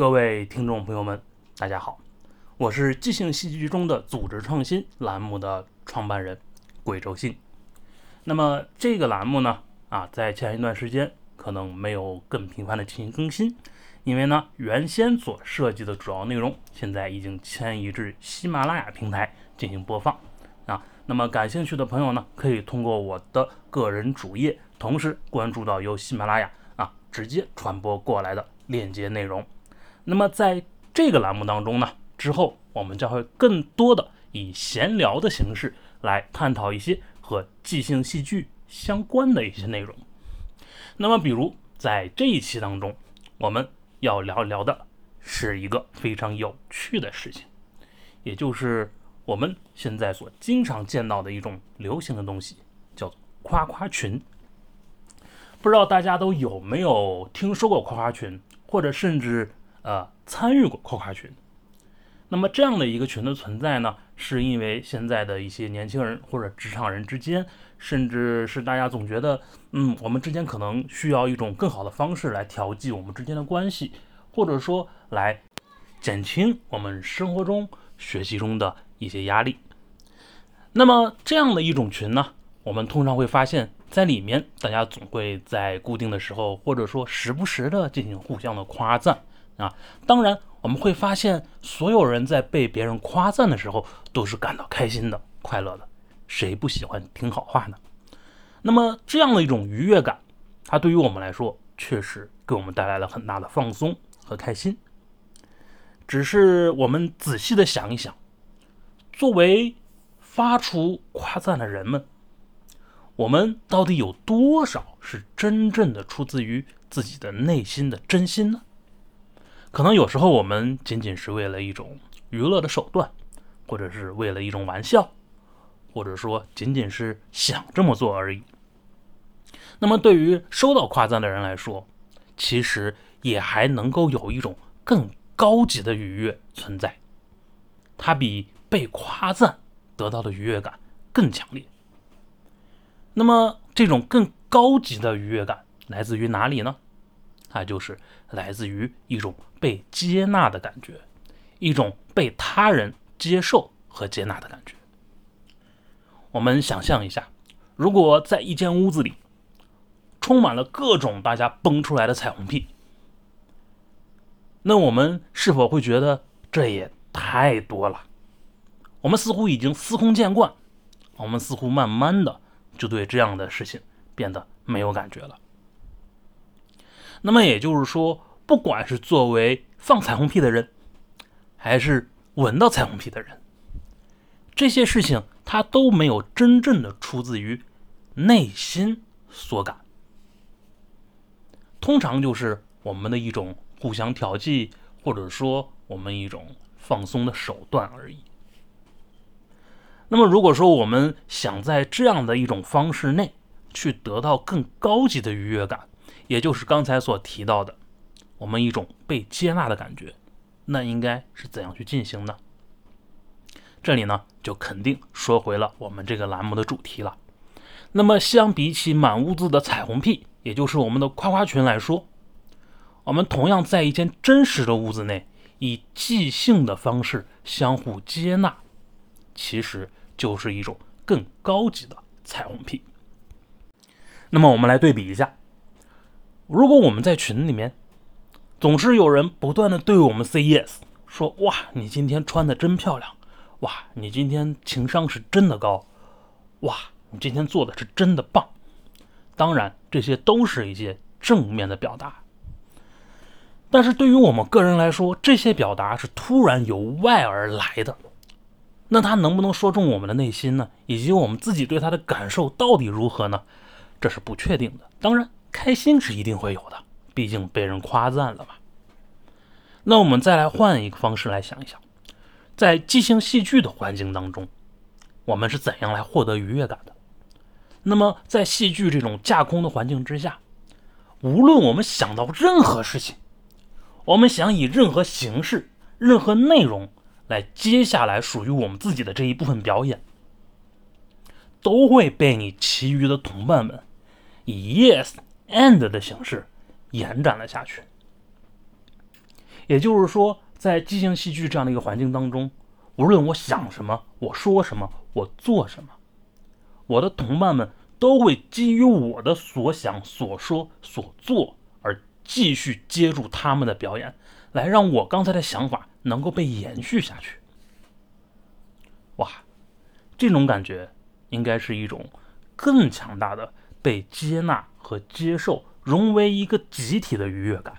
各位听众朋友们，大家好，我是即兴戏剧中的组织创新栏目的创办人贵州信。那么这个栏目呢，啊，在前一段时间可能没有更频繁的进行更新，因为呢，原先所设计的主要内容现在已经迁移至喜马拉雅平台进行播放啊。那么感兴趣的朋友呢，可以通过我的个人主页，同时关注到由喜马拉雅啊直接传播过来的链接内容。那么在这个栏目当中呢，之后我们将会更多的以闲聊的形式来探讨一些和即兴戏剧相关的一些内容。那么，比如在这一期当中，我们要聊聊的是一个非常有趣的事情，也就是我们现在所经常见到的一种流行的东西，叫做夸夸群。不知道大家都有没有听说过夸夸群，或者甚至呃参与过夸夸群？那么这样的一个群的存在呢，是因为现在的一些年轻人或者职场人之间，甚至是大家总觉得，嗯，我们之间可能需要一种更好的方式来调剂我们之间的关系，或者说来减轻我们生活中、学习中的一些压力。那么这样的一种群呢，我们通常会发现，在里面大家总会在固定的时候，或者说时不时的进行互相的夸赞啊，当然。我们会发现，所有人在被别人夸赞的时候，都是感到开心的、快乐的。谁不喜欢听好话呢？那么，这样的一种愉悦感，它对于我们来说，确实给我们带来了很大的放松和开心。只是我们仔细的想一想，作为发出夸赞的人们，我们到底有多少是真正的出自于自己的内心的真心呢？可能有时候我们仅仅是为了一种娱乐的手段，或者是为了一种玩笑，或者说仅仅是想这么做而已。那么对于收到夸赞的人来说，其实也还能够有一种更高级的愉悦存在，它比被夸赞得到的愉悦感更强烈。那么这种更高级的愉悦感来自于哪里呢？它就是来自于一种被接纳的感觉，一种被他人接受和接纳的感觉。我们想象一下，如果在一间屋子里充满了各种大家蹦出来的彩虹屁，那我们是否会觉得这也太多了？我们似乎已经司空见惯，我们似乎慢慢的就对这样的事情变得没有感觉了。那么也就是说，不管是作为放彩虹屁的人，还是闻到彩虹屁的人，这些事情它都没有真正的出自于内心所感，通常就是我们的一种互相调剂，或者说我们一种放松的手段而已。那么如果说我们想在这样的一种方式内去得到更高级的愉悦感，也就是刚才所提到的，我们一种被接纳的感觉，那应该是怎样去进行呢？这里呢，就肯定说回了我们这个栏目的主题了。那么，相比起满屋子的彩虹屁，也就是我们的夸夸群来说，我们同样在一间真实的屋子内，以即兴的方式相互接纳，其实就是一种更高级的彩虹屁。那么，我们来对比一下。如果我们在群里面，总是有人不断的对我们 say yes，说哇，你今天穿的真漂亮，哇，你今天情商是真的高，哇，你今天做的是真的棒。当然，这些都是一些正面的表达。但是对于我们个人来说，这些表达是突然由外而来的，那他能不能说中我们的内心呢？以及我们自己对他的感受到底如何呢？这是不确定的。当然。开心是一定会有的，毕竟被人夸赞了嘛。那我们再来换一个方式来想一想，在即兴戏剧的环境当中，我们是怎样来获得愉悦感的？那么在戏剧这种架空的环境之下，无论我们想到任何事情，我们想以任何形式、任何内容来接下来属于我们自己的这一部分表演，都会被你其余的同伴们以 yes。And 的形式延展了下去，也就是说，在即兴戏剧这样的一个环境当中，无论我想什么，我说什么，我做什么，我的同伴们都会基于我的所想、所说、所做而继续接住他们的表演，来让我刚才的想法能够被延续下去。哇，这种感觉应该是一种更强大的被接纳和接受、融为一个集体的愉悦感。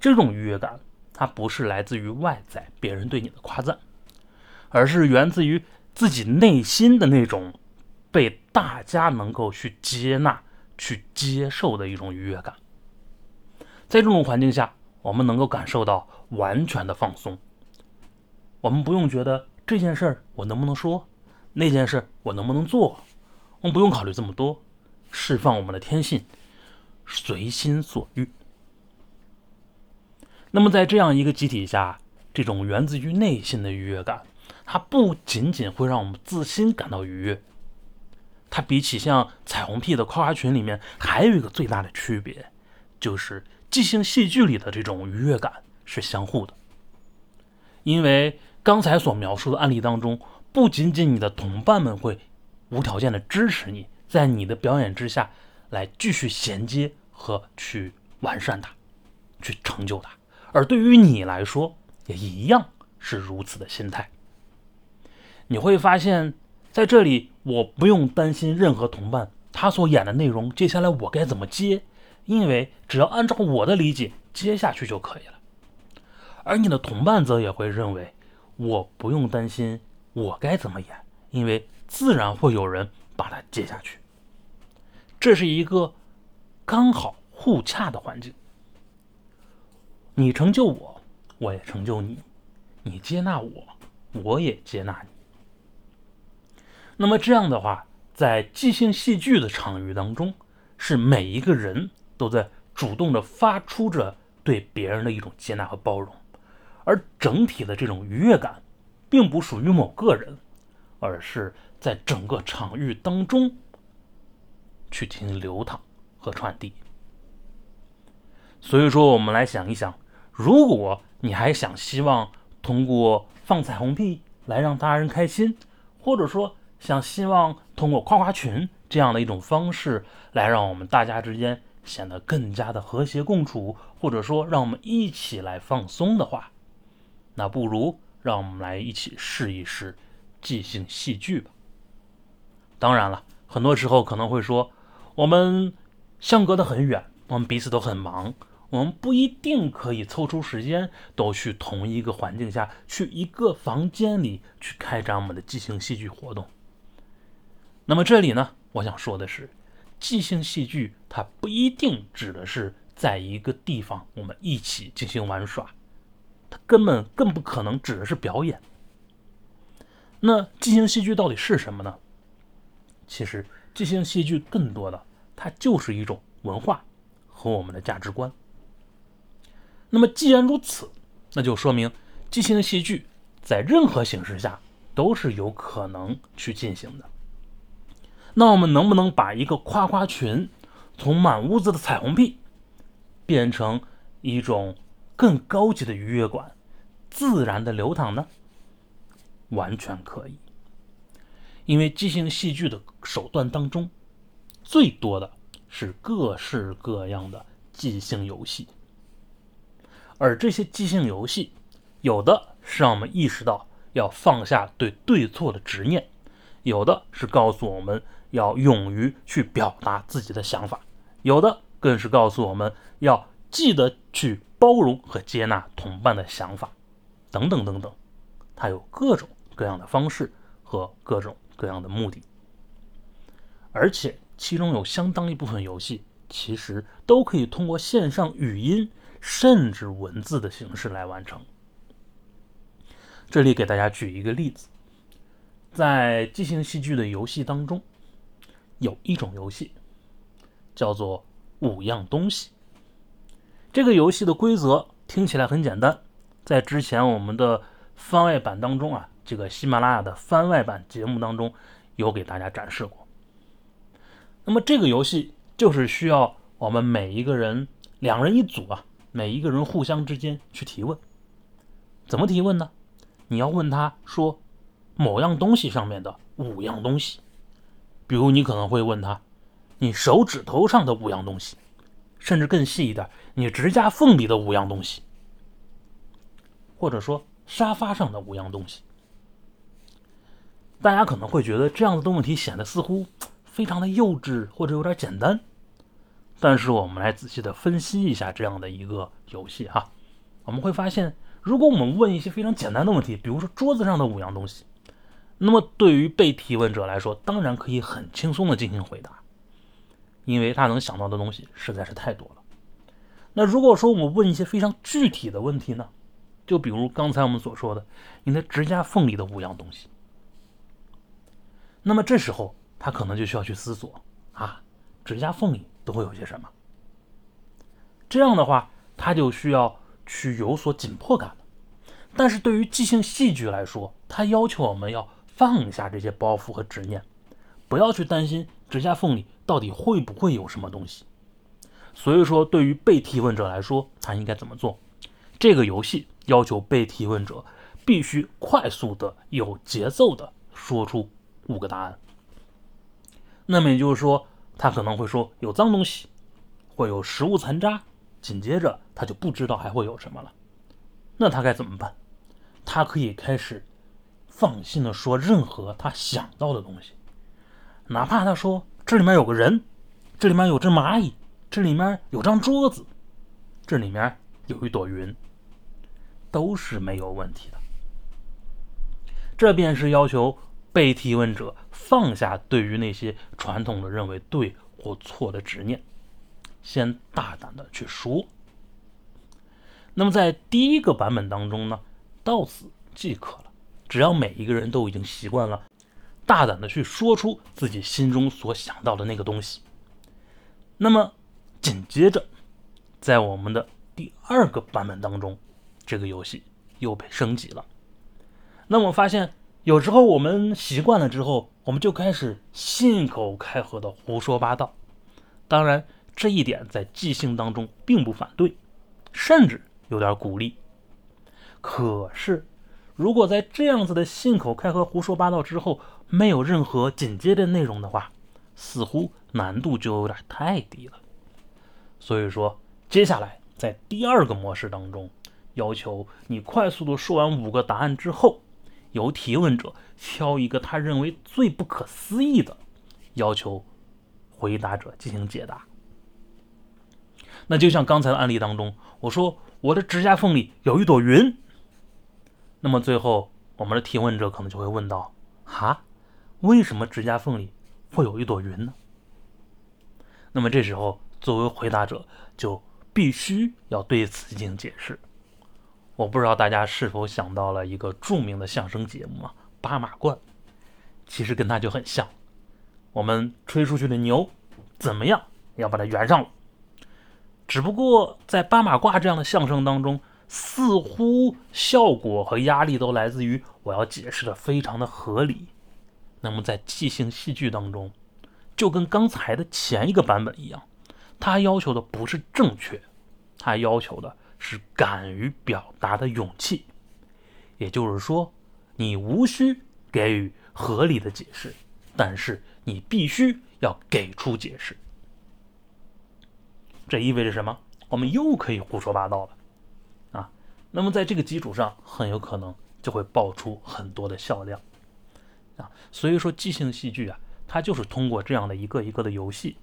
这种愉悦感，它不是来自于外在别人对你的夸赞，而是源自于自己内心的那种被大家能够去接纳、去接受的一种愉悦感。在这种环境下，我们能够感受到完全的放松。我们不用觉得这件事儿我能不能说，那件事我能不能做，我们不用考虑这么多，释放我们的天性，随心所欲。那么，在这样一个集体下，这种源自于内心的愉悦感，它不仅仅会让我们自心感到愉悦，它比起像彩虹屁的夸夸群里面，还有一个最大的区别，就是即兴戏剧里的这种愉悦感是相互的。因为刚才所描述的案例当中，不仅仅你的同伴们会无条件的支持你，在你的表演之下来继续衔接和去完善它，去成就它。而对于你来说，也一样是如此的心态。你会发现，在这里我不用担心任何同伴他所演的内容，接下来我该怎么接，因为只要按照我的理解接下去就可以了。而你的同伴则也会认为，我不用担心我该怎么演，因为自然会有人把它接下去。这是一个刚好互洽的环境。你成就我，我也成就你；你接纳我，我也接纳你。那么这样的话，在即兴戏剧的场域当中，是每一个人都在主动的发出着对别人的一种接纳和包容，而整体的这种愉悦感，并不属于某个人，而是在整个场域当中去进行流淌和传递。所以说，我们来想一想。如果你还想希望通过放彩虹屁来让大人开心，或者说想希望通过夸夸群这样的一种方式来让我们大家之间显得更加的和谐共处，或者说让我们一起来放松的话，那不如让我们来一起试一试即兴戏剧吧。当然了，很多时候可能会说我们相隔得很远，我们彼此都很忙。我们不一定可以抽出时间，都去同一个环境下去一个房间里去开展我们的即兴戏剧活动。那么这里呢，我想说的是，即兴戏剧它不一定指的是在一个地方我们一起进行玩耍，它根本更不可能指的是表演。那即兴戏剧到底是什么呢？其实，即兴戏剧更多的它就是一种文化和我们的价值观。那么既然如此，那就说明即兴戏剧在任何形式下都是有可能去进行的。那我们能不能把一个夸夸群从满屋子的彩虹屁变成一种更高级的愉悦感，自然的流淌呢？完全可以，因为即兴戏剧的手段当中，最多的是各式各样的即兴游戏。而这些即兴游戏，有的是让我们意识到要放下对对错的执念，有的是告诉我们要勇于去表达自己的想法，有的更是告诉我们要记得去包容和接纳同伴的想法，等等等等。它有各种各样的方式和各种各样的目的，而且其中有相当一部分游戏其实都可以通过线上语音。甚至文字的形式来完成。这里给大家举一个例子，在即兴戏剧的游戏当中，有一种游戏叫做五样东西。这个游戏的规则听起来很简单，在之前我们的番外版当中啊，这个喜马拉雅的番外版节目当中有给大家展示过。那么这个游戏就是需要我们每一个人两人一组啊。每一个人互相之间去提问。怎么提问呢？你要问他说某样东西上面的五样东西，比如你可能会问他你手指头上的五样东西，甚至更细一点，你指甲缝里的五样东西，或者说沙发上的五样东西。大家可能会觉得这样子的问题显得似乎非常的幼稚或者有点简单，但是我们来仔细的分析一下这样的一个游戏哈，我们会发现，如果我们问一些非常简单的问题，比如说桌子上的五样东西，那么对于被提问者来说，当然可以很轻松的进行回答，因为他能想到的东西实在是太多了。那如果说我们问一些非常具体的问题呢，就比如刚才我们所说的，你的指甲缝里的五样东西。那么这时候他可能就需要去思索啊，指甲缝里都会有些什么？这样的话，他就需要去有所紧迫感了。但是对于即兴戏剧来说，它要求我们要放下这些包袱和执念，不要去担心指甲缝里到底会不会有什么东西。所以说，对于被提问者来说，他应该怎么做？这个游戏要求被提问者必须快速的、有节奏的说出。五个答案，那么也就是说，他可能会说有脏东西，会有食物残渣，紧接着他就不知道还会有什么了。那他该怎么办？他可以开始放心的说任何他想到的东西，哪怕他说这里面有个人，这里面有只蚂蚁，这里面有张桌子，这里面有一朵云，都是没有问题的。这便是要求。被提问者放下对于那些传统的认为对或错的执念，先大胆的去说。那么在第一个版本当中呢，到此即可了。只要每一个人都已经习惯了大胆的去说出自己心中所想到的那个东西，那么紧接着在我们的第二个版本当中，这个游戏又被升级了。那我发现。有时候我们习惯了之后，我们就开始信口开河的胡说八道。当然，这一点在即兴当中并不反对，甚至有点鼓励。可是，如果在这样子的信口开河胡说八道之后，没有任何紧接的内容的话，似乎难度就有点太低了。所以说，接下来在第二个模式当中，要求你快速的说完五个答案之后。由提问者挑一个他认为最不可思议的，要求回答者进行解答。那就像刚才的案例当中，我说我的指甲缝里有一朵云。那么最后我们的提问者可能就会问到：哈，为什么指甲缝里会有一朵云呢？那么这时候作为回答者就必须要对此进行解释。我不知道大家是否想到了一个著名的相声节目啊，《八马褂》，其实跟它就很像。我们吹出去的牛，怎么样要把它圆上了？只不过在《八马褂》这样的相声当中，似乎效果和压力都来自于我要解释的非常的合理。那么在即兴戏剧当中，就跟刚才的前一个版本一样，它要求的不是正确，它要求的。是敢于表达的勇气，也就是说，你无需给予合理的解释，但是你必须要给出解释。这意味着什么？我们又可以胡说八道了啊！那么在这个基础上，很有可能就会爆出很多的笑料啊！所以说，即兴戏剧啊，它就是通过这样的一个一个的游戏。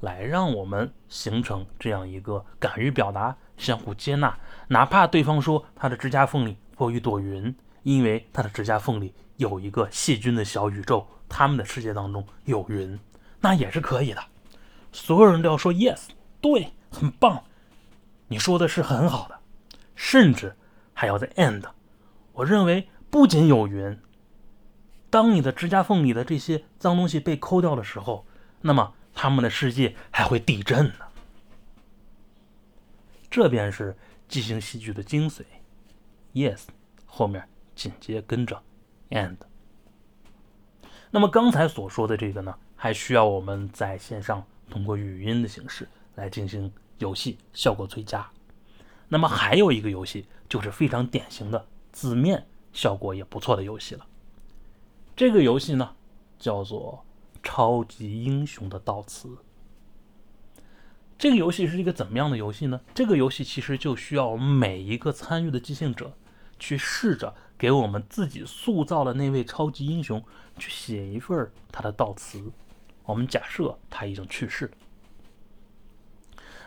来让我们形成这样一个敢于表达、相互接纳，哪怕对方说他的指甲缝里有一朵云，因为他的指甲缝里有一个细菌的小宇宙，他们的世界当中有云，那也是可以的。所有人都要说 yes，对，很棒，你说的是很好的，甚至还要在 end。我认为不仅有云，当你的指甲缝里的这些脏东西被抠掉的时候，那么。他们的世界还会地震呢，这便是即兴戏剧的精髓。Yes，后面紧接跟着 and。那么刚才所说的这个呢，还需要我们在线上通过语音的形式来进行游戏，效果最佳。那么还有一个游戏，就是非常典型的字面效果也不错的游戏了。这个游戏呢，叫做《超级英雄的悼词》。这个游戏是一个怎么样的游戏呢？这个游戏其实就需要我们每一个参与的即兴者去试着给我们自己塑造的那位超级英雄去写一份他的悼词。我们假设他已经去世，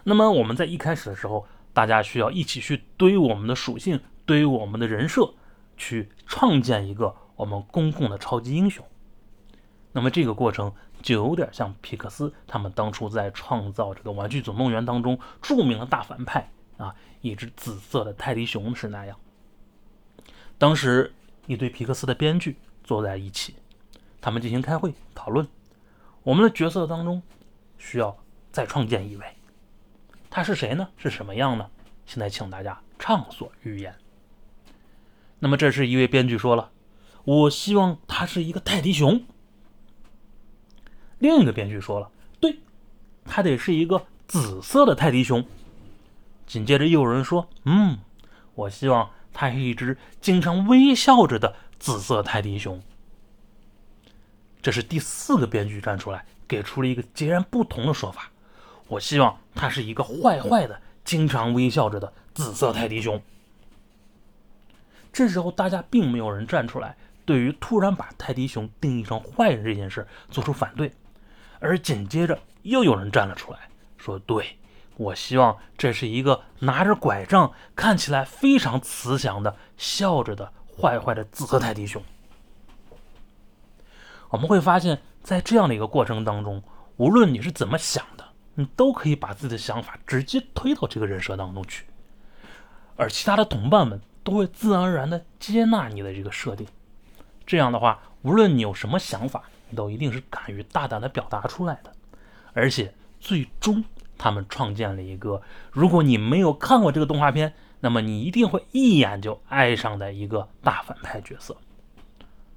那么我们在一开始的时候。大家需要一起去堆我们的属性，堆我们的人设，去创建一个我们公共的超级英雄。那么这个过程就有点像皮克斯他们当初在创造这个《玩具总动员》当中著名的大反派啊，一只紫色的泰迪熊是那样。当时一堆皮克斯的编剧坐在一起，他们进行开会讨论，我们的角色当中需要再创建一位。他是谁呢？是什么样呢？现在请大家畅所欲言。那么，这是一位编剧说了：“我希望他是一个泰迪熊。”另一个编剧说了：“对，他得是一个紫色的泰迪熊。”紧接着又有人说：“嗯，我希望他是一只经常微笑着的紫色泰迪熊。”这是第四个编剧站出来，给出了一个截然不同的说法。我希望他是一个坏坏的、经常微笑着的紫色泰迪熊。这时候，大家并没有人站出来，对于突然把泰迪熊定义成坏人这件事做出反对。而紧接着，又有人站了出来，说：“对，我希望这是一个拿着拐杖、看起来非常慈祥的、笑着的坏坏的紫色泰迪熊。”我们会发现，在这样的一个过程当中，无论你是怎么想的。你都可以把自己的想法直接推到这个人设当中去，而其他的同伴们都会自然而然的接纳你的这个设定。这样的话，无论你有什么想法，都一定是敢于大胆的表达出来的。而且最终，他们创建了一个，如果你没有看过这个动画片，那么你一定会一眼就爱上的一个大反派角色。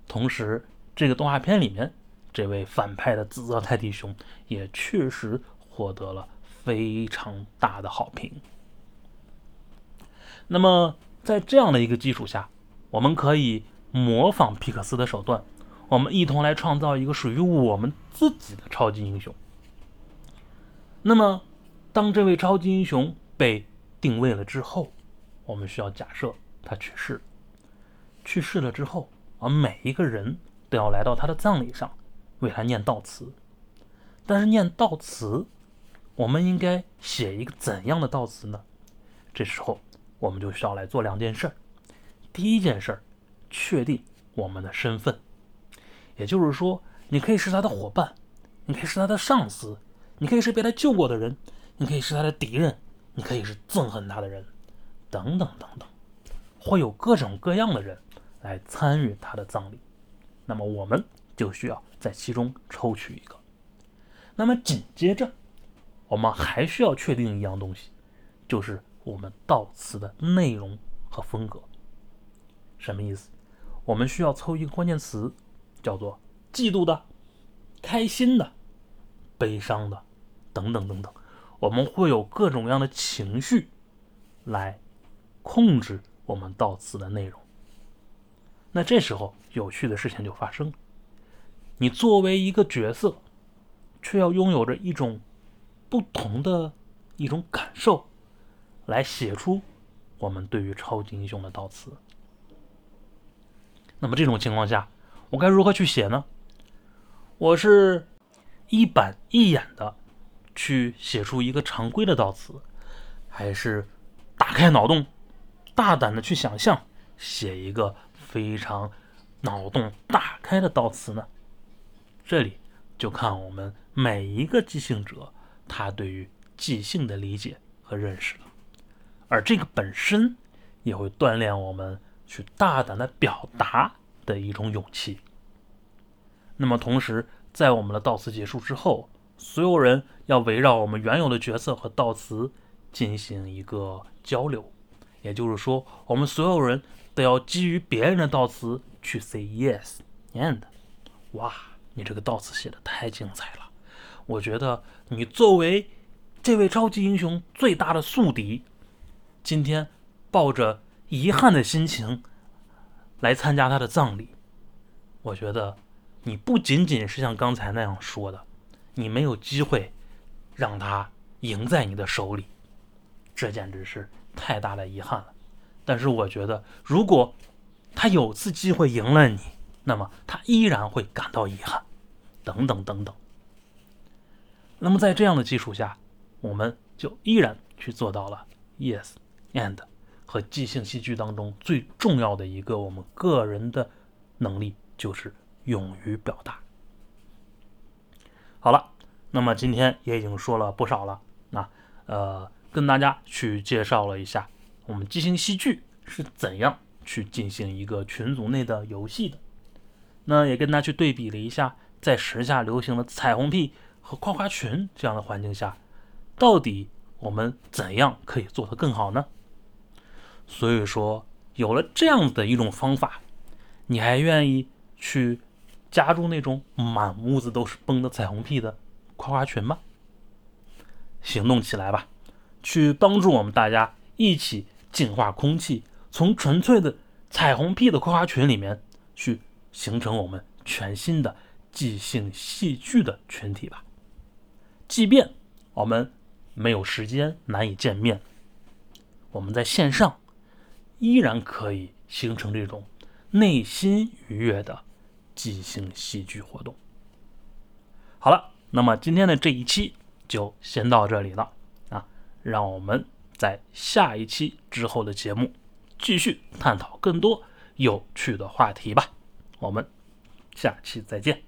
同时，这个动画片里面这位反派的紫色泰迪熊也确实。获得了非常大的好评。那么，在这样的一个基础下，我们可以模仿皮克斯的手段，我们一同来创造一个属于我们自己的超级英雄。那么，当这位超级英雄被定位了之后，我们需要假设他去世。去世了之后，而每一个人都要来到他的葬礼上，为他念悼词。但是念悼词。我们应该写一个怎样的悼词呢？这时候我们就需要来做两件事儿。第一件事儿，确定我们的身份，也就是说，你可以是他的伙伴，你可以是他的上司，你可以是被他救过的人，你可以是他的敌人，你可以是憎恨他的人，等等等等，会有各种各样的人来参与他的葬礼。那么我们就需要在其中抽取一个。那么紧接着。我们还需要确定一样东西，就是我们悼词的内容和风格。什么意思？我们需要抽一个关键词，叫做嫉妒的、开心的、悲伤的等等等等。我们会有各种各样的情绪来控制我们悼词的内容。那这时候有趣的事情就发生了。你作为一个角色，却要拥有着一种。不同的一种感受，来写出我们对于超级英雄的悼词。那么这种情况下，我该如何去写呢？我是一板一眼的去写出一个常规的悼词，还是打开脑洞，大胆的去想象，写一个非常脑洞大开的悼词呢？这里就看我们每一个即兴者。他对于即兴的理解和认识了，而这个本身也会锻炼我们去大胆的表达的一种勇气。那么，同时在我们的悼词结束之后，所有人要围绕我们原有的角色和悼词进行一个交流，也就是说，我们所有人都要基于别人的悼词去 say yes and。哇，你这个悼词写的太精彩了！我觉得你作为这位超级英雄最大的宿敌，今天抱着遗憾的心情来参加他的葬礼，我觉得你不仅仅是像刚才那样说的，你没有机会让他赢在你的手里，这简直是太大的遗憾了。但是我觉得，如果他有次机会赢了你，那么他依然会感到遗憾，等等等等。那么在这样的基础下，我们就依然去做到了 yes and 和即兴戏剧当中最重要的一个我们个人的能力，就是勇于表达。好了，那么今天也已经说了不少了，那呃，跟大家去介绍了一下我们即兴戏剧是怎样去进行一个群组内的游戏的。那也跟大家去对比了一下，在时下流行的彩虹屁和夸夸群这样的环境下，到底我们怎样可以做得更好呢？所以说，有了这样的一种方法，你还愿意去加入那种满屋子都是崩的彩虹屁的夸夸群吗？行动起来吧，去帮助我们大家一起净化空气，从纯粹的彩虹屁的夸夸群里面去。形成我们全新的即兴戏剧的群体吧。即便我们没有时间，难以见面，我们在线上依然可以形成这种内心愉悦的即兴戏剧活动。好了，那么今天的这一期就先到这里了啊！让我们在下一期之后的节目继续探讨更多有趣的话题吧。我们下期再见。